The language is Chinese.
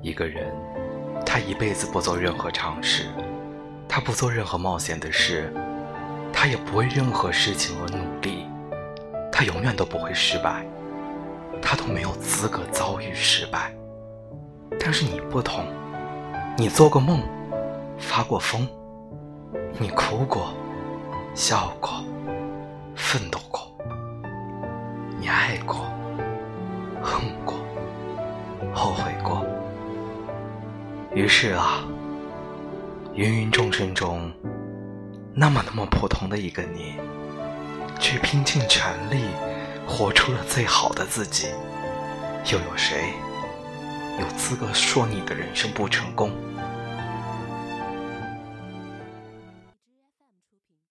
一个人，他一辈子不做任何尝试，他不做任何冒险的事，他也不为任何事情而努力，他永远都不会失败，他都没有资格遭遇失败。但是你不同，你做过梦，发过疯，你哭过，笑过，奋斗过，你爱过，恨过，后悔过。于是啊，芸芸众生中，那么那么普通的一个你，却拼尽全力活出了最好的自己，又有谁？有资格说你的人生不成功？